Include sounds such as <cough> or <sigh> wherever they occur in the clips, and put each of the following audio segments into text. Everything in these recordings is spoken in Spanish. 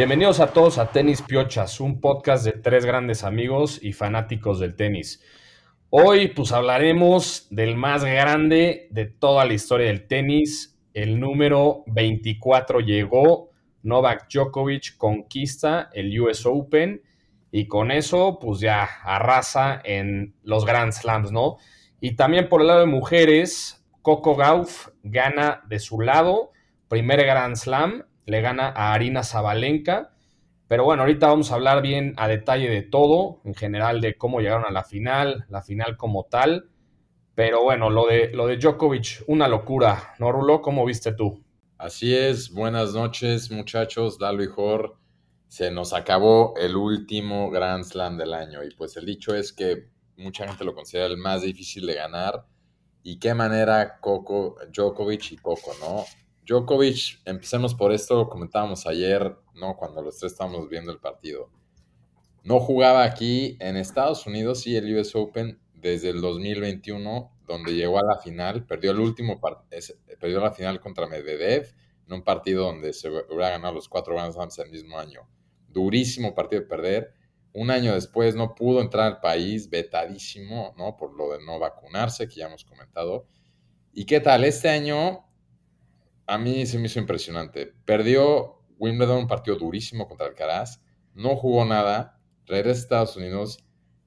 Bienvenidos a todos a Tenis Piochas, un podcast de tres grandes amigos y fanáticos del tenis. Hoy pues hablaremos del más grande de toda la historia del tenis. El número 24 llegó, Novak Djokovic conquista el US Open y con eso pues ya arrasa en los Grand Slams, ¿no? Y también por el lado de mujeres, Coco Gauff gana de su lado, primer Grand Slam, le gana a Arina Zabalenka. Pero bueno, ahorita vamos a hablar bien a detalle de todo, en general de cómo llegaron a la final, la final como tal. Pero bueno, lo de, lo de Djokovic, una locura, ¿no, Rulo? ¿Cómo viste tú? Así es, buenas noches muchachos, Lalo y Jor. Se nos acabó el último Grand Slam del año y pues el dicho es que mucha gente lo considera el más difícil de ganar y qué manera Coco, Djokovic y Coco, ¿no? Djokovic, empecemos por esto, comentábamos ayer, ¿no? Cuando los tres estábamos viendo el partido. No jugaba aquí en Estados Unidos y el US Open desde el 2021, donde llegó a la final, perdió el último perdió la final contra Medvedev en un partido donde se hubiera ganado los cuatro Grand Slams el mismo año. Durísimo partido de perder. Un año después no pudo entrar al país, vetadísimo, ¿no? Por lo de no vacunarse, que ya hemos comentado. ¿Y qué tal? Este año a mí se me hizo impresionante. Perdió Wimbledon, un partido durísimo contra Alcaraz. No jugó nada. Regresa a Estados Unidos.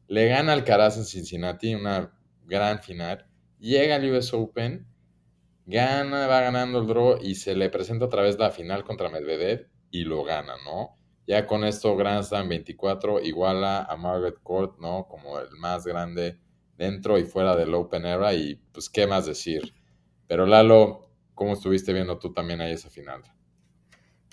Le gana Alcaraz en Cincinnati, una gran final. Llega al US Open. Gana, va ganando el draw y se le presenta otra vez la final contra Medvedev y lo gana, ¿no? Ya con esto Grand Slam 24 iguala a Margaret Court, ¿no? Como el más grande dentro y fuera del Open Era y pues qué más decir. Pero Lalo, ¿cómo estuviste viendo tú también ahí esa final?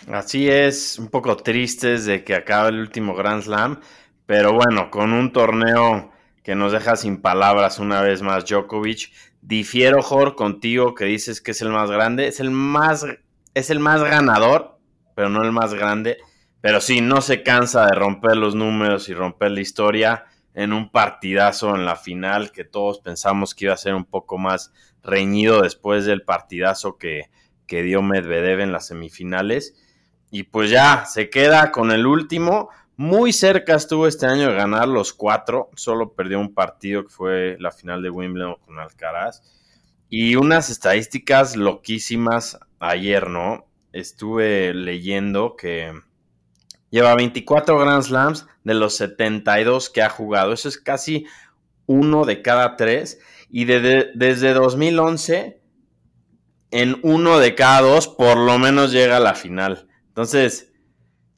Así es, un poco tristes de que acabe el último Grand Slam, pero bueno, con un torneo que nos deja sin palabras una vez más Djokovic. Difiero, Jor, contigo que dices que es el más grande, es el más, es el más ganador, pero no el más grande. Pero sí, no se cansa de romper los números y romper la historia en un partidazo en la final que todos pensamos que iba a ser un poco más reñido después del partidazo que, que dio Medvedev en las semifinales. Y pues ya se queda con el último. Muy cerca estuvo este año de ganar los cuatro. Solo perdió un partido que fue la final de Wimbledon con Alcaraz. Y unas estadísticas loquísimas ayer, ¿no? Estuve leyendo que lleva 24 Grand Slams de los 72 que ha jugado. Eso es casi uno de cada tres. Y de- de- desde 2011, en uno de cada dos, por lo menos llega a la final. Entonces,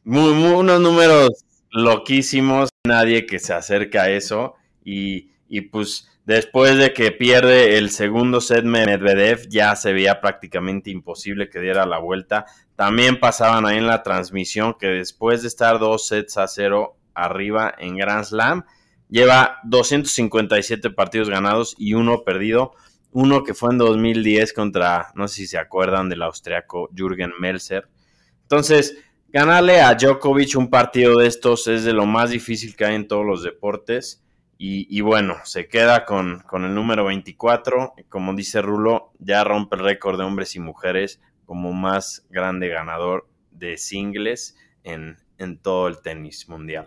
muy, unos números loquísimos, nadie que se acerca a eso. Y, y pues después de que pierde el segundo set Medvedev, ya se veía prácticamente imposible que diera la vuelta. También pasaban ahí en la transmisión que después de estar dos sets a cero arriba en Grand Slam, lleva 257 partidos ganados y uno perdido. Uno que fue en 2010 contra, no sé si se acuerdan, del austriaco Jürgen Melzer. Entonces, ganarle a Djokovic un partido de estos es de lo más difícil que hay en todos los deportes. Y, y bueno, se queda con, con el número 24. y Como dice Rulo, ya rompe el récord de hombres y mujeres como más grande ganador de singles en, en todo el tenis mundial.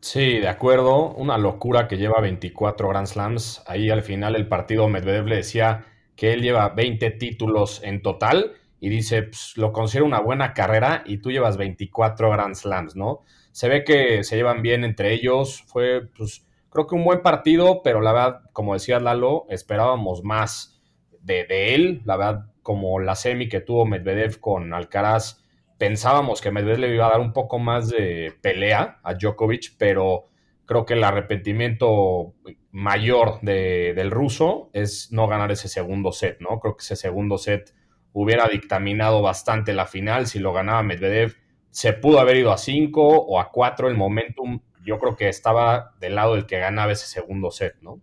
Sí, de acuerdo. Una locura que lleva 24 Grand Slams. Ahí al final el partido Medvedev le decía que él lleva 20 títulos en total y dice, pues, lo considero una buena carrera y tú llevas 24 Grand Slams, ¿no? Se ve que se llevan bien entre ellos. Fue, pues, creo que un buen partido, pero la verdad, como decía Lalo, esperábamos más. de, de él. La verdad, como la semi que tuvo Medvedev con Alcaraz, pensábamos que Medvedev le iba a dar un poco más de pelea a Djokovic, pero creo que el arrepentimiento mayor de- del ruso es no ganar ese segundo set, ¿no? Creo que ese segundo set hubiera dictaminado bastante la final. Si lo ganaba Medvedev, se pudo haber ido a 5 o a 4. El momentum, yo creo que estaba del lado del que ganaba ese segundo set, ¿no?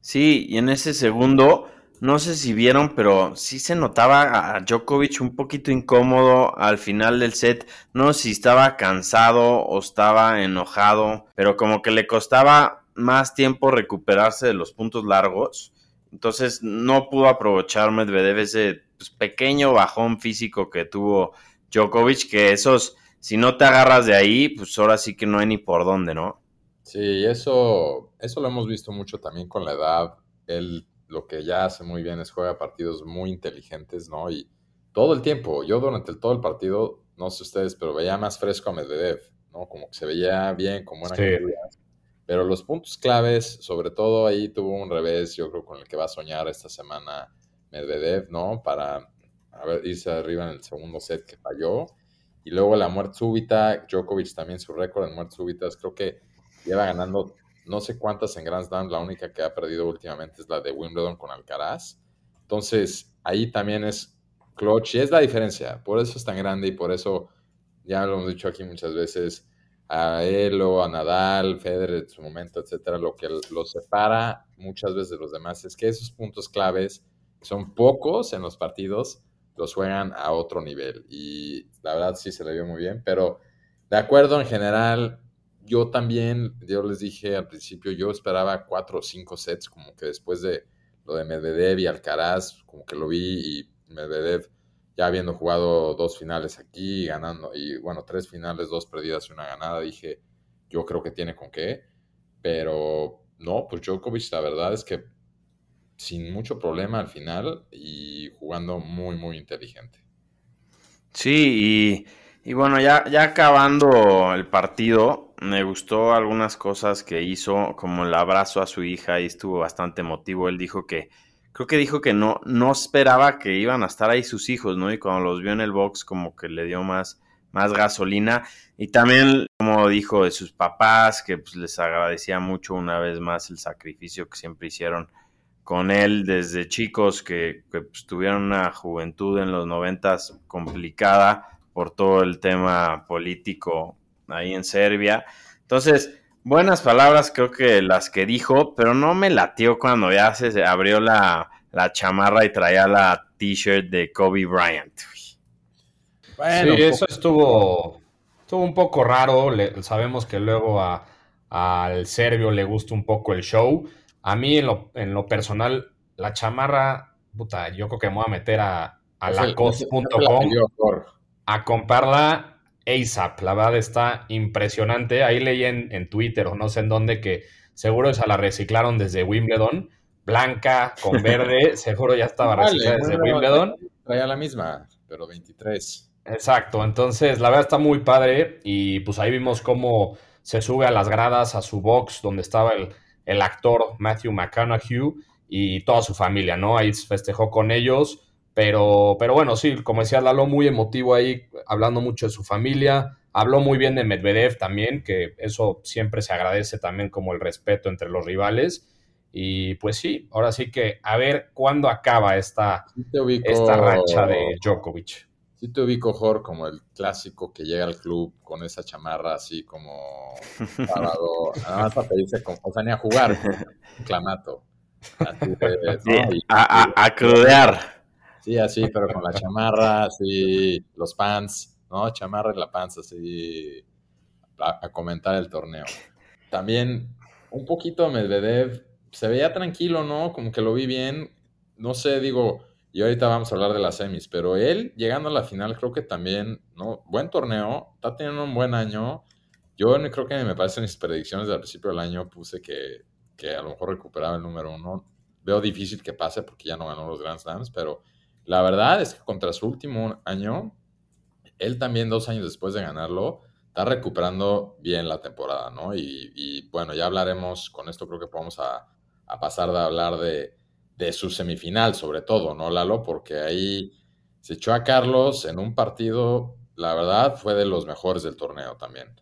Sí, y en ese segundo, no sé si vieron, pero sí se notaba a Djokovic un poquito incómodo al final del set. No sé si estaba cansado o estaba enojado, pero como que le costaba más tiempo recuperarse de los puntos largos. Entonces no pudo aprovechar Medvedev ese pues, pequeño bajón físico que tuvo Djokovic, que esos, si no te agarras de ahí, pues ahora sí que no hay ni por dónde, ¿no? Sí, eso, eso lo hemos visto mucho también con la edad. Él lo que ya hace muy bien es juega partidos muy inteligentes, ¿no? Y todo el tiempo, yo durante el- todo el partido, no sé ustedes, pero veía más fresco a Medvedev, ¿no? Como que se veía bien, con buena Sí. Pero los puntos claves, sobre todo ahí tuvo un revés, yo creo, con el que va a soñar esta semana Medvedev, ¿no? Para a ver, irse arriba en el segundo set que falló. Y luego la muerte súbita, Djokovic también su récord en muertes súbitas, creo que lleva ganando no sé cuántas en Grand Slam, la única que ha perdido últimamente es la de Wimbledon con Alcaraz. Entonces, ahí también es clutch y es la diferencia, por eso es tan grande y por eso, ya lo hemos dicho aquí muchas veces, a él o a Nadal, Federer en su momento, etcétera, lo que los separa muchas veces de los demás es que esos puntos claves son pocos en los partidos, los juegan a otro nivel y la verdad sí se le vio muy bien, pero de acuerdo en general, yo también, yo les dije al principio, yo esperaba cuatro o cinco sets, como que después de lo de Medvedev y Alcaraz, como que lo vi y Medvedev ya habiendo jugado dos finales aquí, ganando, y bueno, tres finales, dos perdidas y una ganada, dije, yo creo que tiene con qué, pero no, pues Djokovic la verdad es que sin mucho problema al final y jugando muy, muy inteligente. Sí, y, y bueno, ya, ya acabando el partido, me gustó algunas cosas que hizo, como el abrazo a su hija, y estuvo bastante emotivo. Él dijo que, creo que dijo que no, no esperaba que iban a estar ahí sus hijos, ¿no? Y cuando los vio en el box, como que le dio más, más gasolina. Y también, como dijo, de sus papás, que pues, les agradecía mucho una vez más el sacrificio que siempre hicieron con él desde chicos que, que pues, tuvieron una juventud en los noventas complicada por todo el tema político ahí en Serbia. Entonces, buenas palabras creo que las que dijo, pero no me latió cuando ya se abrió la, la chamarra y traía la t-shirt de Kobe Bryant. Bueno, sí, eso estuvo, estuvo un poco raro. Le- sabemos que luego a- al serbio le gusta un poco el show. A mí, en lo, en lo personal, la chamarra, puta, yo creo que me voy a meter a, a ese- ese- ese la lacoste.com pidió Jorge. a comprarla ASAP. La verdad está impresionante. Ahí leí en, en Twitter o no sé en dónde que seguro esa la reciclaron desde Wimbledon. Blanca con verde, <laughs> seguro ya estaba Vale, reciclada desde bueno, Wimbledon. Traía la misma, pero 23. Exacto, entonces la verdad está muy padre y pues ahí vimos cómo se sube a las gradas a su box donde estaba el, el actor Matthew McConaughey y toda su familia, ¿no? Ahí festejó con ellos, pero, pero bueno, sí, como decía Lalo, muy emotivo ahí, hablando mucho de su familia, habló muy bien de Medvedev también, que eso siempre se agradece también como el respeto entre los rivales. Y pues sí, ahora sí que a ver cuándo acaba esta, ubico, esta racha de Djokovic. Sí te ubico, Jorge, como el clásico que llega al club con esa chamarra así como sábado, <laughs> nada más para pedirse, con, o sea, ni a jugar, <laughs> clamato. Así de- Sí, ¿no? Y- a, a- a crudear. Sí, así, pero con la chamarra, así, los pants, ¿no? Chamarra y la panza, así, a, comentar el torneo. También, un poquito Medvedev, se veía tranquilo, ¿no? Como que lo vi bien. No sé, digo, y ahorita vamos a hablar de las semis, pero él, llegando a la final, creo que también, ¿no? Buen torneo, está teniendo un buen año. Yo creo que me parecen mis predicciones del principio del año, puse que, que a lo mejor recuperaba el número uno. Veo difícil que pase porque ya no ganó los Grand Slams, pero la verdad es que contra su último año, él también dos años después de ganarlo, está recuperando bien la temporada, ¿no? Y, y, bueno, ya hablaremos, con esto creo que podemos a, a pasar de hablar de, de su semifinal, sobre todo, ¿no, Lalo? Porque ahí se echó a Carlos en un partido, la verdad, fue de los mejores del torneo también.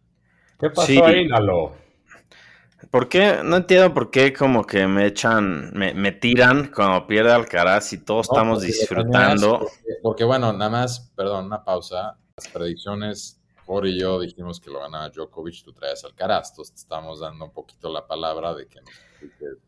¿Qué pasó Sí. ahí, Lalo? ¿Por qué? No entiendo por qué como que me echan, me, me tiran cuando pierde Alcaraz y todos No, estamos disfrutando. Porque, porque, bueno, nada más, perdón, una pausa. Las predicciones, Jorge y yo dijimos que lo ganaba Djokovic, tú traes Alcaraz. Entonces te estamos dando un poquito la palabra de que nos expliques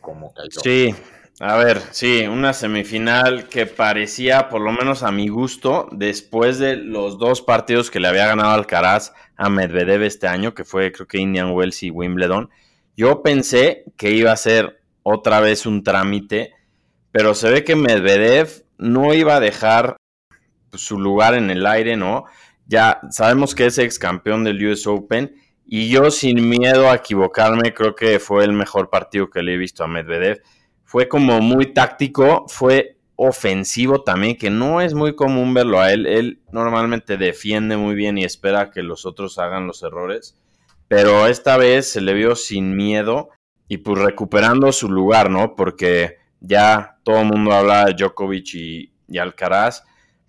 cómo cayó. Sí, a ver, sí, una semifinal que parecía, por lo menos a mi gusto, después de los dos partidos que le había ganado Alcaraz a Medvedev este año, que fue creo que Indian Wells y Wimbledon, yo pensé que iba a ser otra vez un trámite, pero se ve que Medvedev no iba a dejar su lugar en el aire, ¿no? Ya sabemos que es ex campeón del US Open y yo sin miedo a equivocarme creo que fue el mejor partido que le he visto a Medvedev. Fue como muy táctico, fue ofensivo también, que no es muy común verlo a él. Él normalmente defiende muy bien y espera que los otros hagan los errores, pero esta vez se le vio sin miedo y pues recuperando su lugar, ¿no? Porque ya todo el mundo habla de Djokovic y, Alcaraz.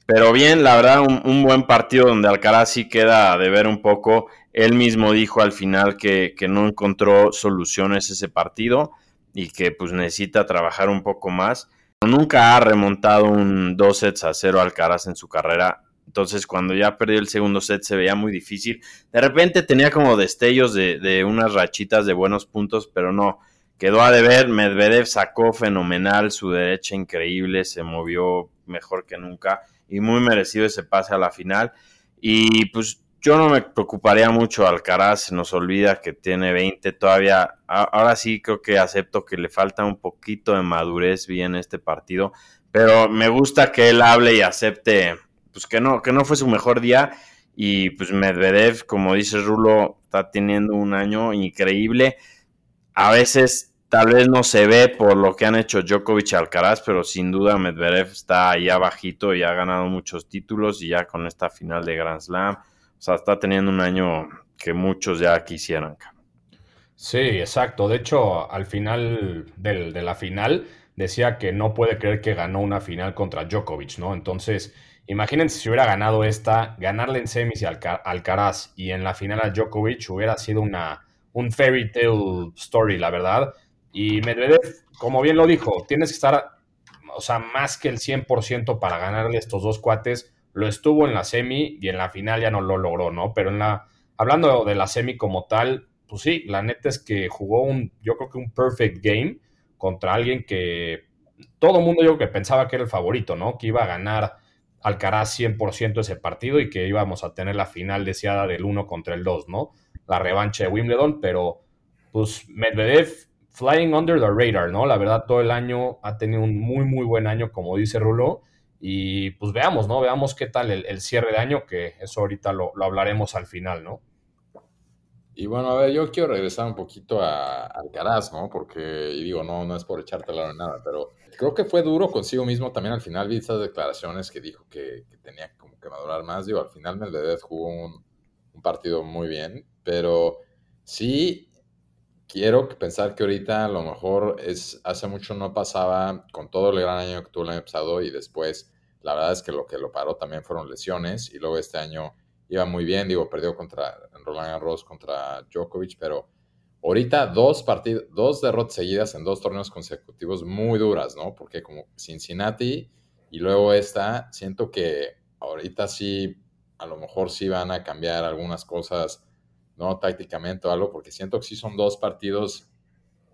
Pero bien, la verdad, un, buen partido donde Alcaraz sí queda de ver un poco. Él mismo dijo al final que, no encontró soluciones ese partido y que pues necesita trabajar un poco más. Nunca ha remontado un dos sets a cero Alcaraz en su carrera. Entonces cuando ya perdió el segundo set se veía muy difícil. De repente tenía como destellos de, de unas rachitas de buenos puntos, pero no. Quedó a deber. Medvedev sacó fenomenal, su derecha increíble, se movió mejor que nunca y muy merecido ese pase a la final. Y pues yo no me preocuparía mucho. Alcaraz se nos olvida que tiene 20 todavía. Ahora sí creo que acepto que le falta un poquito de madurez bien este partido. Pero me gusta que él hable y acepte pues que no, que no fue su mejor día. Y pues Medvedev, como dice Rulo, está teniendo un año increíble. A veces tal vez no se ve por lo que han hecho Djokovic y Alcaraz, pero sin duda Medvedev está ahí abajito y ha ganado muchos títulos y ya con esta final de Grand Slam. O sea, está teniendo un año que muchos ya quisieran. Sí, exacto. De hecho, al final del, de la final decía que no puede creer que ganó una final contra Djokovic, ¿no? Entonces, imagínense si hubiera ganado esta, ganarle en semis Alca Alcaraz y en la final a Djokovic hubiera sido una, un fairy tale story, la verdad. Y Medvedev, como bien lo dijo, tienes que estar, o sea, más que el 100% para ganarle estos dos cuates. Lo estuvo en la semi y en la final ya no lo logró, ¿no? Pero en la, hablando de la semi como tal, pues sí, la neta es que jugó un, yo creo que un perfect game contra alguien que todo el mundo yo que pensaba que era el favorito, ¿no? Que iba a ganar Alcaraz 100% ese partido y que íbamos a tener la final deseada del 1 contra el 2, ¿no? La revancha de Wimbledon, pero pues Medvedev flying under the radar, ¿no? La verdad, todo el año ha tenido un muy, muy buen año, como dice Rulo. Y pues veamos, ¿no? Veamos qué tal el, cierre de año, que eso ahorita lo, lo, hablaremos al final, ¿no? Y bueno, a ver, yo quiero regresar un poquito a Alcaraz, ¿no? Porque, y digo, no, no es por echártela ni nada, pero creo que fue duro consigo mismo también al final. Vi esas declaraciones que dijo que, tenía como que madurar más. Digo, al final Medvedev jugó un partido muy bien, pero sí quiero pensar que ahorita a lo mejor es hace mucho no pasaba con todo el gran año que tuvo el año pasado y después la verdad es que lo que lo paró también fueron lesiones y luego este año iba muy bien, digo, perdió contra Roland Garros contra Djokovic, pero ahorita dos partidos, dos derrotas seguidas en dos torneos consecutivos muy duras, ¿no? Porque como Cincinnati y luego esta, siento que ahorita sí, a lo mejor sí van a cambiar algunas cosas ¿no? Tácticamente o algo, porque siento que sí son dos partidos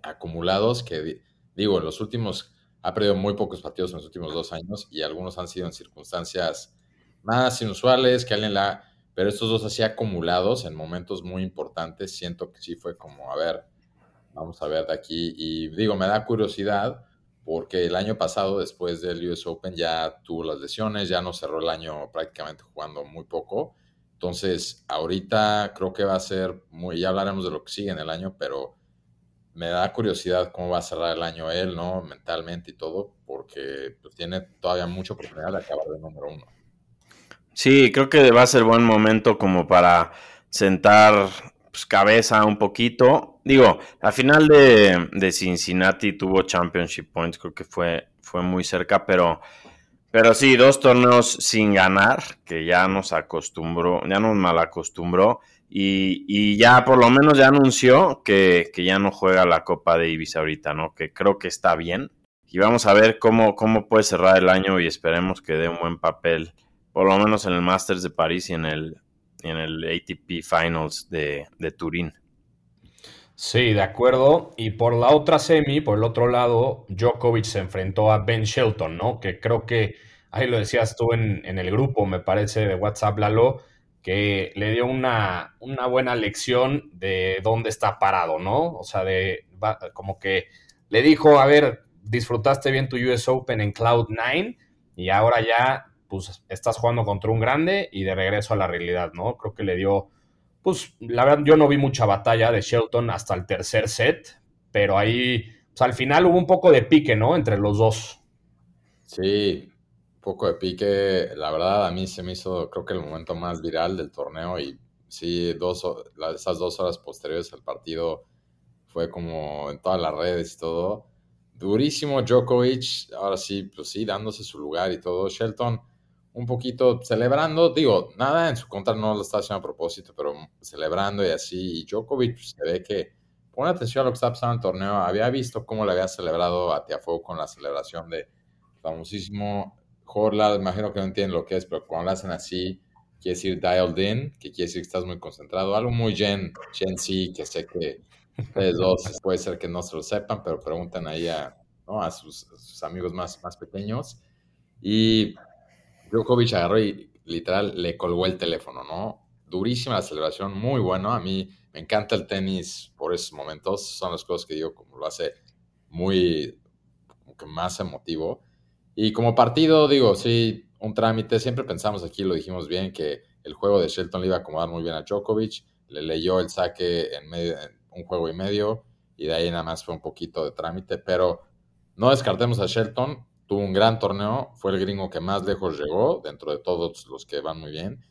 acumulados que, digo, en los últimos, ha perdido muy pocos partidos en los últimos dos años y algunos han sido en circunstancias más inusuales, que alguien la, pero estos dos así acumulados en momentos muy importantes, siento que sí fue como, a ver, vamos a ver de aquí, y digo, me da curiosidad, porque el año pasado, después del US Open, ya tuvo las lesiones, ya no cerró el año prácticamente jugando muy poco, entonces, ahorita creo que va a ser muy, ya hablaremos de lo que sigue en el año, pero me da curiosidad cómo va a cerrar el año él, ¿no? Mentalmente y todo, porque pues, tiene todavía mucha oportunidad de acabar de número uno. Sí, creo que va a ser buen momento como para sentar pues, cabeza un poquito. Digo, la final de, de, Cincinnati tuvo championship points, creo que fue, fue muy cerca, pero, pero sí, dos torneos sin ganar, que ya nos acostumbró, ya nos mal acostumbró. Y, y ya por lo menos ya anunció que, que, ya no juega la Copa de Ibiza ahorita, ¿no? Que creo que está bien. Y vamos a ver cómo, cómo puede cerrar el año y esperemos que dé un buen papel, por lo menos en el Masters de París y en el, en el ATP Finals de, de Turín. Sí, de acuerdo. Y por la otra semi, por el otro lado, Djokovic se enfrentó a Ben Shelton, ¿no? Que creo que, ahí lo decías tú en, el grupo, me parece, de WhatsApp, Lalo, que le dio una, buena lección de dónde está parado, ¿no? O sea, de como que le dijo, a ver, disfrutaste bien tu US Open en Cloud 9 y ahora ya pues estás jugando contra un grande y de regreso a la realidad, ¿no? Creo que le dio, pues la verdad yo no vi mucha batalla de Shelton hasta el tercer set, pero ahí, pues al final hubo un poco de pique, ¿no? Entre los dos. Sí, poco de pique. La verdad a mí se me hizo, creo que el momento más viral del torneo y sí, dos, esas dos horas posteriores al partido fue como en todas las redes y todo. Durísimo Djokovic, ahora sí, pues sí, dándose su lugar y todo. Shelton un poquito celebrando, digo, nada en su contra no lo está haciendo a propósito, pero celebrando y así. Y Djokovic pues, se ve que pone atención a lo que está pasando en el torneo. Había visto cómo le había celebrado a Tiafoe con la celebración de famosísimo Jorla. Imagino que no entienden lo que es, pero cuando lo hacen así, quiere decir dialed in, que quiere decir que estás muy concentrado. Algo muy Gen, Gen Z, que sé que ustedes dos <laughs> puede ser que no se lo sepan, pero preguntan ahí a, ¿no? a, sus, a sus amigos más, más pequeños. Y Djokovic agarró y literal le colgó el teléfono, ¿no? Durísima la celebración, muy bueno. A mí me encanta el tenis por esos momentos. Son las cosas que digo, como lo hace muy, como que más emotivo. Y como partido, digo, sí, un trámite. Siempre pensamos aquí, lo dijimos bien, que el juego de Shelton le iba a acomodar muy bien a Djokovic. Le leyó el saque en, medio, un juego y medio. Y de ahí nada más fue un poquito de trámite. Pero no descartemos a Shelton tuvo un gran torneo, fue el gringo que más lejos llegó, dentro de todos los que van muy bien,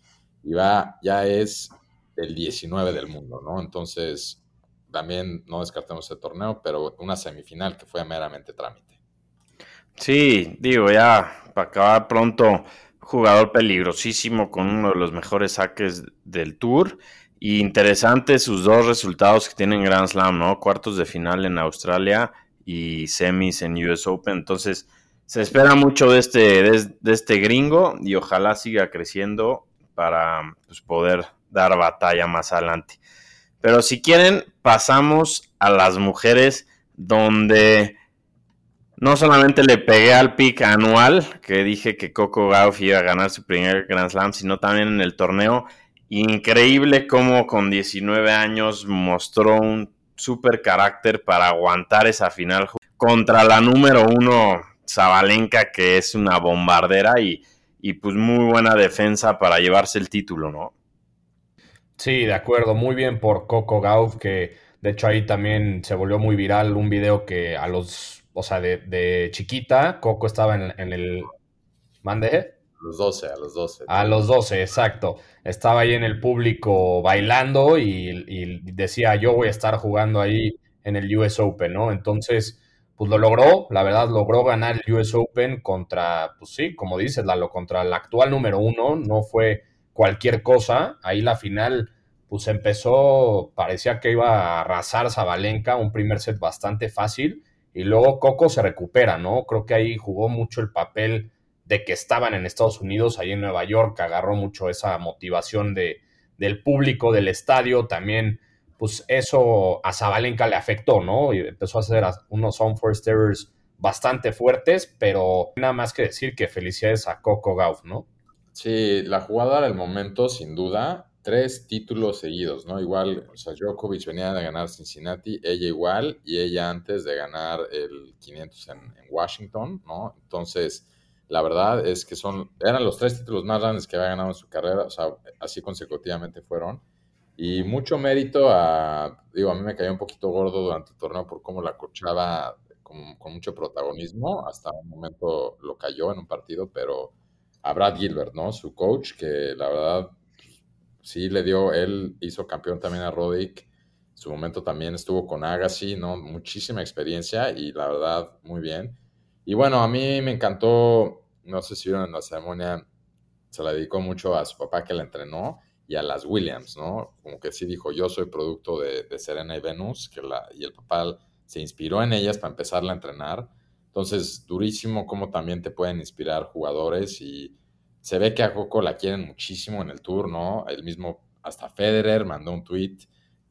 y va, ya es el 19 del mundo, ¿no? Entonces, también no descartemos ese torneo, pero una semifinal que fue meramente trámite. Sí, digo, ya, para acabar pronto, jugador peligrosísimo con uno de los mejores saques del tour. Y interesante sus dos resultados que tienen Grand Slam, ¿no? Cuartos de final en Australia y semis en US Open. Entonces, se espera mucho de este, de, este gringo y ojalá siga creciendo para pues, poder dar batalla más adelante. Pero si quieren, pasamos a las mujeres donde no solamente le pegué al pick anual, que dije que Coco Gauff iba a ganar su primer Grand Slam, sino también en el torneo. Increíble cómo con 19 años mostró un super carácter para aguantar esa final contra la número uno Zabalenka, que es una bombardera y, y pues muy buena defensa para llevarse el título, ¿no? Sí, de acuerdo, muy bien por Coco Gauff, que de hecho ahí también se volvió muy viral un video que a los, o sea, de, chiquita, Coco estaba en, en el... ¿Mande? A los 12, a los 12. A los 12, exacto. Estaba ahí en el público bailando y, y decía, yo voy a estar jugando ahí en el US Open, ¿no? Entonces, pues lo logró, la verdad, logró ganar el US Open contra, pues sí, como dices, Lalo, contra el actual número uno, no fue cualquier cosa, ahí la final, pues empezó, parecía que iba a arrasar Zabalenka, un primer set bastante fácil, y luego Coco se recupera, ¿no? Creo que ahí jugó mucho el papel de que estaban en Estados Unidos, ahí en Nueva York, agarró mucho esa motivación de, del público, del estadio, también pues eso a Zabalenka le afectó, ¿no? Y empezó a hacer unos on-first errors bastante fuertes, pero nada más que decir que felicidades a Coco Gauff, ¿no? Sí, la jugada del momento, sin duda, tres títulos seguidos, ¿no? Igual, o sea, Djokovic venía de ganar Cincinnati, ella igual, y ella antes de ganar el 500 en, Washington, ¿no? Entonces, la verdad es que son, eran los tres títulos más grandes que había ganado en su carrera, o sea, así consecutivamente fueron. Y mucho mérito a, digo, a mí me cayó un poquito gordo durante el torneo por cómo la cochaba con, con, mucho protagonismo. Hasta un momento lo cayó en un partido, pero a Brad Gilbert, ¿no? Su coach, que la verdad sí le dio, él hizo campeón también a Roddick. En su momento también estuvo con Agassi, ¿no? Muchísima experiencia y la verdad, muy bien. Y bueno, a mí me encantó, no sé si vieron en la ceremonia, se la dedicó mucho a su papá que la entrenó y a las Williams, ¿no? Como que sí dijo, yo soy producto de, Serena y Venus, que la, y el papá se inspiró en ellas para empezarla a entrenar. Entonces, durísimo cómo también te pueden inspirar jugadores y se ve que a Coco la quieren muchísimo en el tour, ¿no? El mismo, hasta Federer mandó un tweet,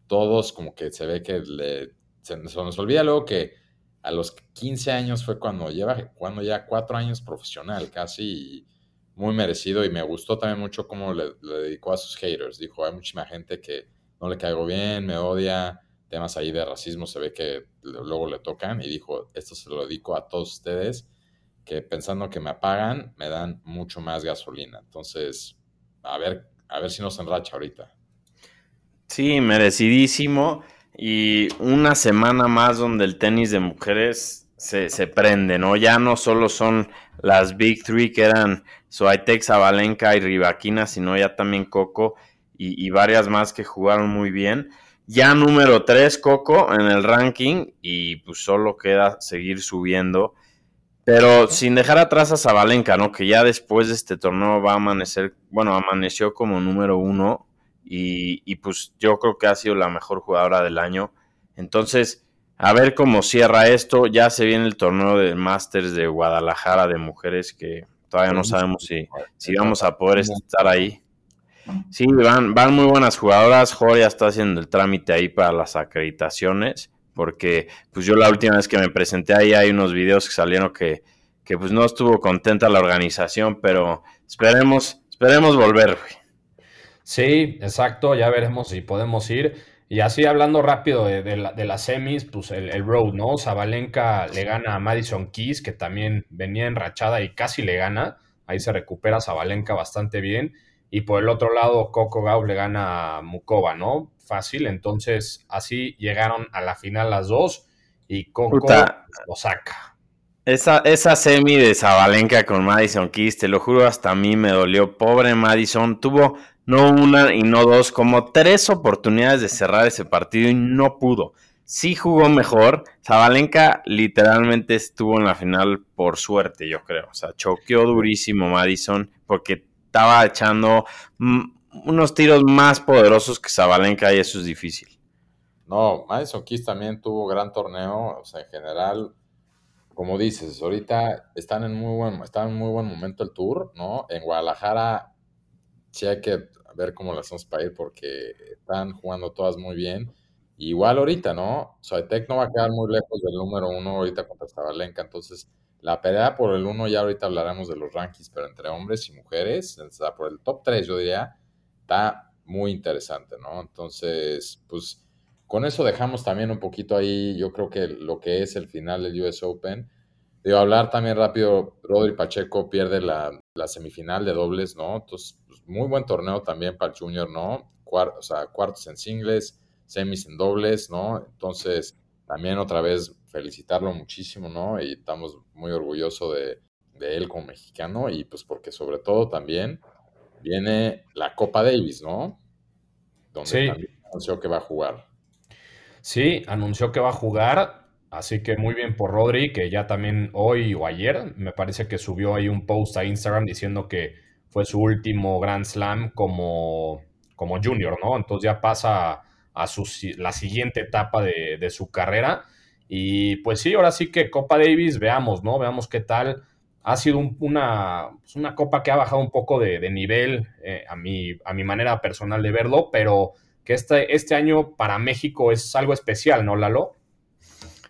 todos como que se ve que le, se, nos olvida luego que a los 15 años fue cuando lleva cuando ya cuatro años profesional casi muy merecido y me gustó también mucho cómo le, dedicó a sus haters. Dijo, hay muchísima gente que no le caigo bien, me odia, temas ahí de racismo se ve que luego le tocan y dijo, esto se lo dedico a todos ustedes que pensando que me apagan me dan mucho más gasolina. Entonces, a ver, a ver si nos enracha ahorita. Sí, merecidísimo. Y una semana más donde el tenis de mujeres se, se prende, ¿no? Ya no solo son las Big Three que eran Soaitec, Zabalenka y Rivaquina, sino ya también Coco y, varias más que jugaron muy bien. Ya número 3 Coco en el ranking y pues solo queda seguir subiendo. Pero sin dejar atrás a Zabalenka, ¿no? Que ya después de este torneo va a amanecer, bueno, amaneció como número uno y, y pues yo creo que ha sido la mejor jugadora del año. Entonces, a ver cómo cierra esto. Ya se viene el torneo de Masters de Guadalajara de mujeres que Todavía no sabemos si, si vamos a poder estar ahí. Sí, van, van muy buenas jugadoras. Joya está haciendo el trámite ahí para las acreditaciones. Porque, pues yo la última vez que me presenté ahí hay unos videos que salieron que, que pues no estuvo contenta la organización, pero esperemos, esperemos volver. Sí, exacto, ya veremos si podemos ir. Y así hablando rápido de, las semis, pues el, road, ¿no? Zabalenka le gana a Madison Keys, que también venía enrachada y casi le gana. Ahí se recupera Zabalenka bastante bien. Y por el otro lado, Coco Gauff le gana a Mukova, ¿no? Fácil. Entonces, así llegaron a la final las dos y Coco lo saca. Esa, esa semi de Zabalenka con Madison Keys, te lo juro, hasta a mí me dolió. Pobre Madison, tuvo no una y no dos, como tres oportunidades de cerrar ese partido y no pudo. Sí jugó mejor. Zabalenka literalmente estuvo en la final por suerte, yo creo. O sea, choqueó durísimo Madison porque estaba echando unos tiros más poderosos que Zabalenka y eso es difícil. No, Madison Keys también tuvo gran torneo. O sea, en general, como dices, ahorita están en muy buen, están en muy buen momento el tour, ¿no? En Guadalajara sí hay que ver cómo las hacemos para ir porque están jugando todas muy bien. Igual ahorita, ¿no? Soitec no va a quedar muy lejos del número uno ahorita contra Zabalenka, entonces la pelea por el uno ya ahorita hablaremos de los rankings, pero entre hombres y mujeres, por el top 3 yo diría, está muy interesante, ¿no? Entonces, pues con eso dejamos también un poquito ahí, yo creo que lo que es el final del US Open. Digo, hablar también rápido, Rodri Pacheco pierde la, la semifinal de dobles, ¿no? Entonces, muy buen torneo también para el Junior, ¿no? o sea, cuartos en singles, semis en dobles, ¿no? Entonces, también otra vez felicitarlo muchísimo, ¿no? Y estamos muy orgullosos de, él como mexicano y pues porque sobre todo también viene la Copa Davis, ¿no? Donde también anunció que va a jugar. Sí, anunció que va a jugar, así que muy bien por Rodri, que ya también hoy o ayer me parece que subió ahí un post a Instagram diciendo que fue su último Grand Slam como, como junior, ¿no? Entonces ya pasa a su, la siguiente etapa de, su carrera. Y pues sí, ahora sí que Copa Davis, veamos, ¿no? Veamos qué tal. Ha sido una, pues una copa que ha bajado un poco de, nivel eh, a, mi, a mi manera personal de verlo, pero que este, este año para México es algo especial, ¿no, Lalo?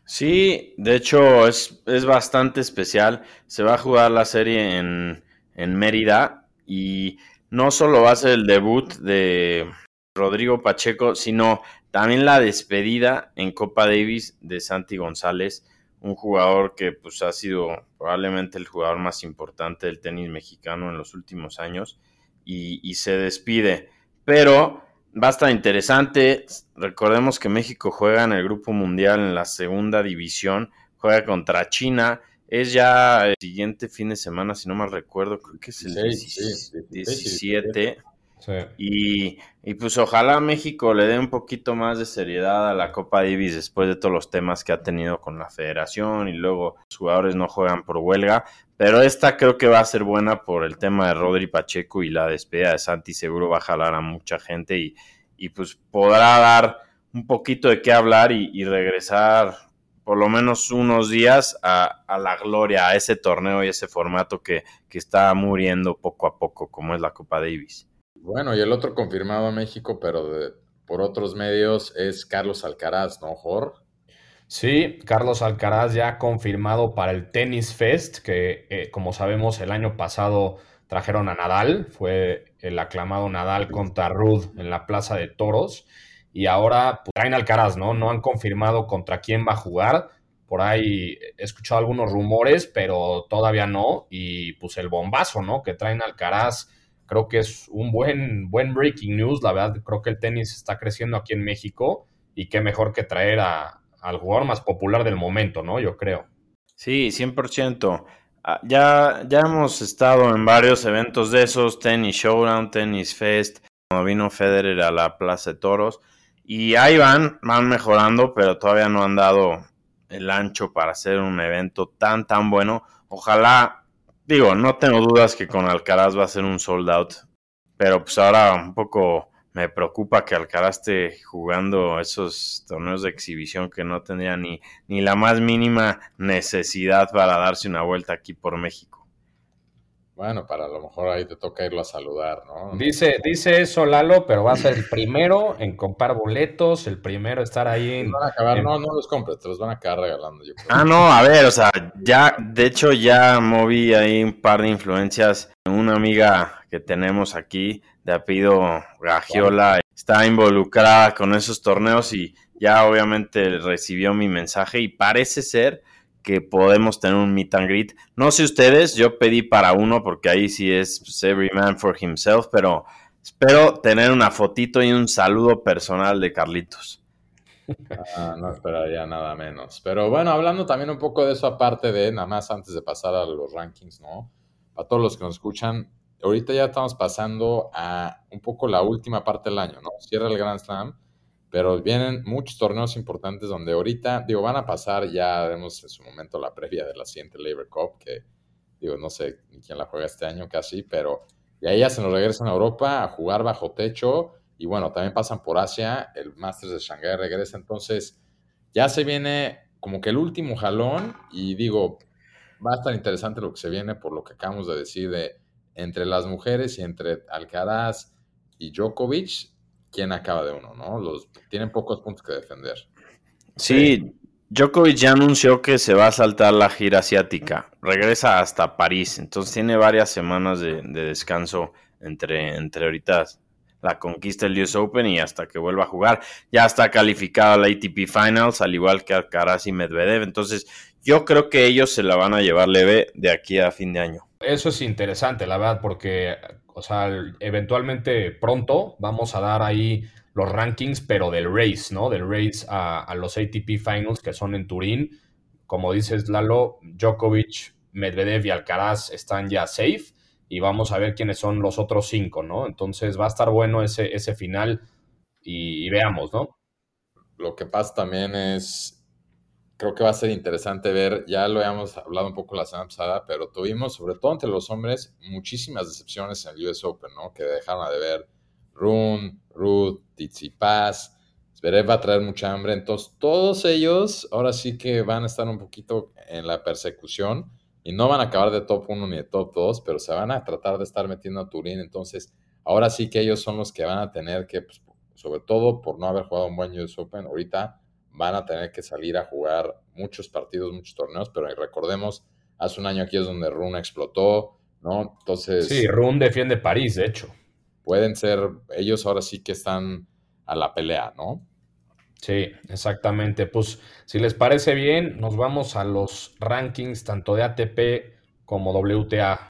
Sí, de hecho es, es bastante especial. Se va a jugar la serie en, en Mérida y no solo va a ser el debut de Rodrigo Pacheco, sino también la despedida en Copa Davis de Santi González, un jugador que pues ha sido probablemente el jugador más importante del tenis mexicano en los últimos años y, se despide. Pero va a estar interesante. Recordemos que México juega en el Grupo Mundial en la segunda división, juega contra China es ya el siguiente fin de semana, si no mal recuerdo, creo que es el 17. Y, pues ojalá México le dé un poquito más de seriedad a la Copa Davis después de todos los temas que ha tenido con la federación y luego los jugadores no juegan por huelga. Pero esta creo que va a ser buena por el tema de Rodri Pacheco y la despedida de Santi seguro va a jalar a mucha gente y, y pues podrá dar un poquito de qué hablar y, regresar por lo menos unos días a, la gloria, a ese torneo y ese formato que, que está muriendo poco a poco, como es la Copa Davis. Bueno, y el otro confirmado a México, pero por otros medios, es Carlos Alcaraz, ¿no, Jor? Sí, Carlos Alcaraz ya confirmado para el Tennis Fest, que eh, como sabemos el año pasado trajeron a Nadal, fue el aclamado Nadal contra Rudd en la Plaza de Toros, y ahora pues, traen Alcaraz, ¿no? No han confirmado contra quién va a jugar, por ahí he escuchado algunos rumores, pero todavía no, y pues el bombazo, ¿no? Que traen Alcaraz Creo que es un buen, buen breaking news. La verdad, creo que el tenis está creciendo aquí en México y qué mejor que traer a, al jugador más popular del momento, ¿no? Yo creo. Sí, 100%. Ah, ya, ya hemos estado en varios eventos de esos, Tennis Showdown, Tennis Fest, cuando vino Federer a la Plaza de Toros. Y ahí van, van mejorando, pero todavía no han dado el ancho para hacer un evento tan, tan bueno. Ojalá Digo, no tengo dudas que con Alcaraz va a ser un sold out, pero pues ahora un poco me preocupa que Alcaraz esté jugando esos torneos de exhibición que no tendría ni, ni la más mínima necesidad para darse una vuelta aquí por México. Bueno, para lo mejor ahí te toca irlo a saludar, ¿no? Dice, dice eso Lalo, pero va a ser el primero en comprar boletos, el primero en estar ahí. En, van a acabar, no, no los compres, te los van a acabar regalando. Yo creo. Ah, no, a ver, o sea, ya, de hecho ya moví ahí un par de influencias. Una amiga que tenemos aquí de apellido Gagiola está involucrada con esos torneos y ya obviamente recibió mi mensaje y parece ser que podemos tener un meet and greet. No sé ustedes, yo pedí para uno porque ahí sí es pues, every man for himself, pero espero tener una fotito y un saludo personal de Carlitos. Ah, no esperaría nada menos. Pero bueno, hablando también un poco de eso aparte de, nada más antes de pasar a los rankings, ¿no? Para todos los que nos escuchan, ahorita ya estamos pasando a un poco la última parte del año, ¿no? Cierra el Grand Slam pero vienen muchos torneos importantes donde ahorita, digo, van a pasar, ya vemos en su momento la previa de la siguiente Labor Cup, que digo, no sé quién la juega este año casi, pero de ahí ya se nos regresan a Europa a jugar bajo techo y bueno, también pasan por Asia, el Masters de Shanghai regresa, entonces ya se viene como que el último jalón y digo, va a estar interesante lo que se viene por lo que acabamos de decir de entre las mujeres y entre Alcaraz y Djokovic, quién acaba de uno, ¿no? Los tienen pocos puntos que defender. Sí, Djokovic ya anunció que se va a saltar la gira asiática. Regresa hasta París, entonces tiene varias semanas de, descanso entre, entre ahorita la conquista del US Open y hasta que vuelva a jugar. Ya está calificada la ATP Finals, al igual que Alcaraz y Medvedev. Entonces, yo creo que ellos se la van a llevar leve de aquí a fin de año. Eso es interesante, la verdad, porque o sea, eventualmente pronto vamos a dar ahí los rankings, pero del race, ¿no? Del race a, los ATP Finals que son en Turín. Como dices, Lalo, Djokovic, Medvedev y Alcaraz están ya safe y vamos a ver quiénes son los otros cinco, ¿no? Entonces va a estar bueno ese, ese final y veamos, ¿no? Lo que pasa también es creo que va a ser interesante ver, ya lo habíamos hablado un poco la semana pasada, pero tuvimos, sobre todo entre los hombres, muchísimas decepciones en el US Open, ¿no? Que dejaron de ver Rune, Ruth, Tsitsipas, Zverev va a traer mucha hambre, entonces todos ellos ahora sí que van a estar un poquito en la persecución y no van a acabar de top 1 ni de top 2, pero se van a tratar de estar metiendo a Turín, entonces ahora sí que ellos son los que van a tener que, pues, sobre todo por no haber jugado un buen US Open, ahorita van a tener que salir a jugar muchos partidos, muchos torneos, pero recordemos, hace un año aquí es donde Rune explotó, ¿no? Entonces... Sí, Rune defiende París, de hecho. Pueden ser, ellos ahora sí que están a la pelea, ¿no? Sí, exactamente. Pues si les parece bien, nos vamos a los rankings tanto de ATP como WTA.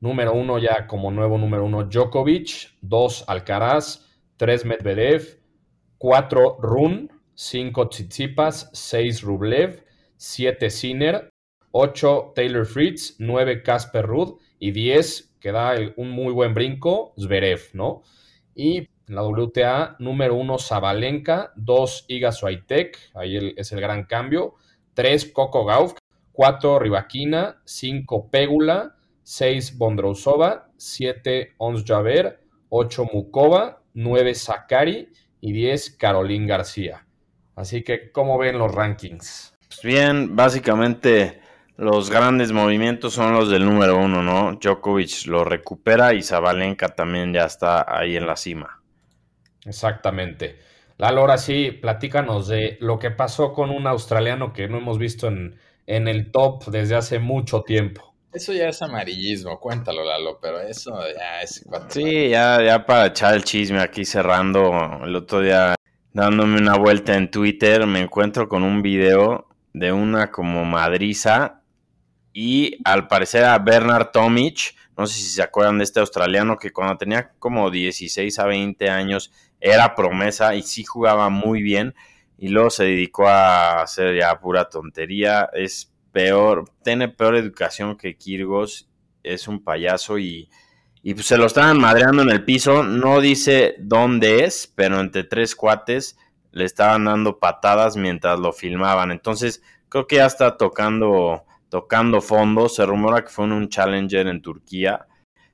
Número uno ya como nuevo número uno Djokovic, dos Alcaraz, tres Medvedev, cuatro Rune, 5 Tsitsipas, 6 Rublev, 7 Sinner, 8 Taylor Fritz, 9 Casper Rudd y 10, que da un muy buen brinco, Zverev, ¿no? Y en la WTA, número 1 Zabalenka, 2 Iga Swiatek, ahí es el gran cambio, 3 Coco Gauff, 4 Rivaquina, 5 Pégula, 6 Bondrousova, 7 Ons Javer, 8 Mukova, 9 Sakari y 10 Caroline García. Así que, ¿cómo ven los rankings? Pues bien, básicamente los grandes movimientos son los del número uno, ¿no? Djokovic lo recupera y Zabalenka también ya está ahí en la cima. Exactamente. Lalo, ahora sí, platícanos de lo que pasó con un australiano que no hemos visto en, en el top desde hace mucho tiempo. Eso ya es amarillismo, cuéntalo, Lalo, pero eso ya es... Sí, ya, ya para echar el chisme aquí cerrando, el otro día dándome una vuelta en Twitter, me encuentro con un video de una como madriza y al parecer a Bernard Tomic, no sé si se acuerdan de este australiano que cuando tenía como 16 a 20 años era promesa y sí jugaba muy bien y luego se dedicó a hacer ya pura tontería, es peor, tiene peor educación que Kirgos, es un payaso y y pues se lo estaban madreando en el piso. No dice dónde es, pero entre tres cuates le estaban dando patadas mientras lo filmaban. Entonces, creo que ya está tocando, tocando fondo. Se rumora que fue en un Challenger en Turquía.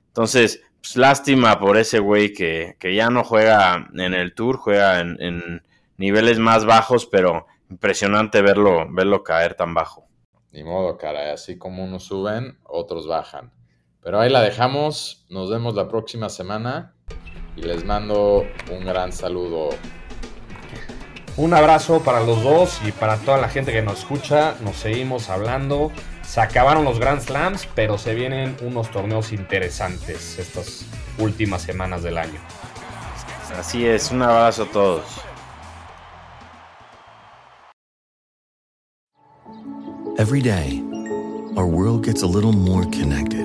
Entonces, pues lástima por ese güey que, que, ya no juega en el Tour, juega en, en, niveles más bajos, pero impresionante verlo, verlo caer tan bajo. Ni modo, cara, así como unos suben, otros bajan. Pero ahí la dejamos. Nos vemos la próxima semana. Y les mando un gran saludo. Un abrazo para los dos y para toda la gente que nos escucha. Nos seguimos hablando. Se acabaron los Grand Slams, pero se vienen unos torneos interesantes estas últimas semanas del año. Así es, un abrazo a todos. Every day, our world gets a little more connected.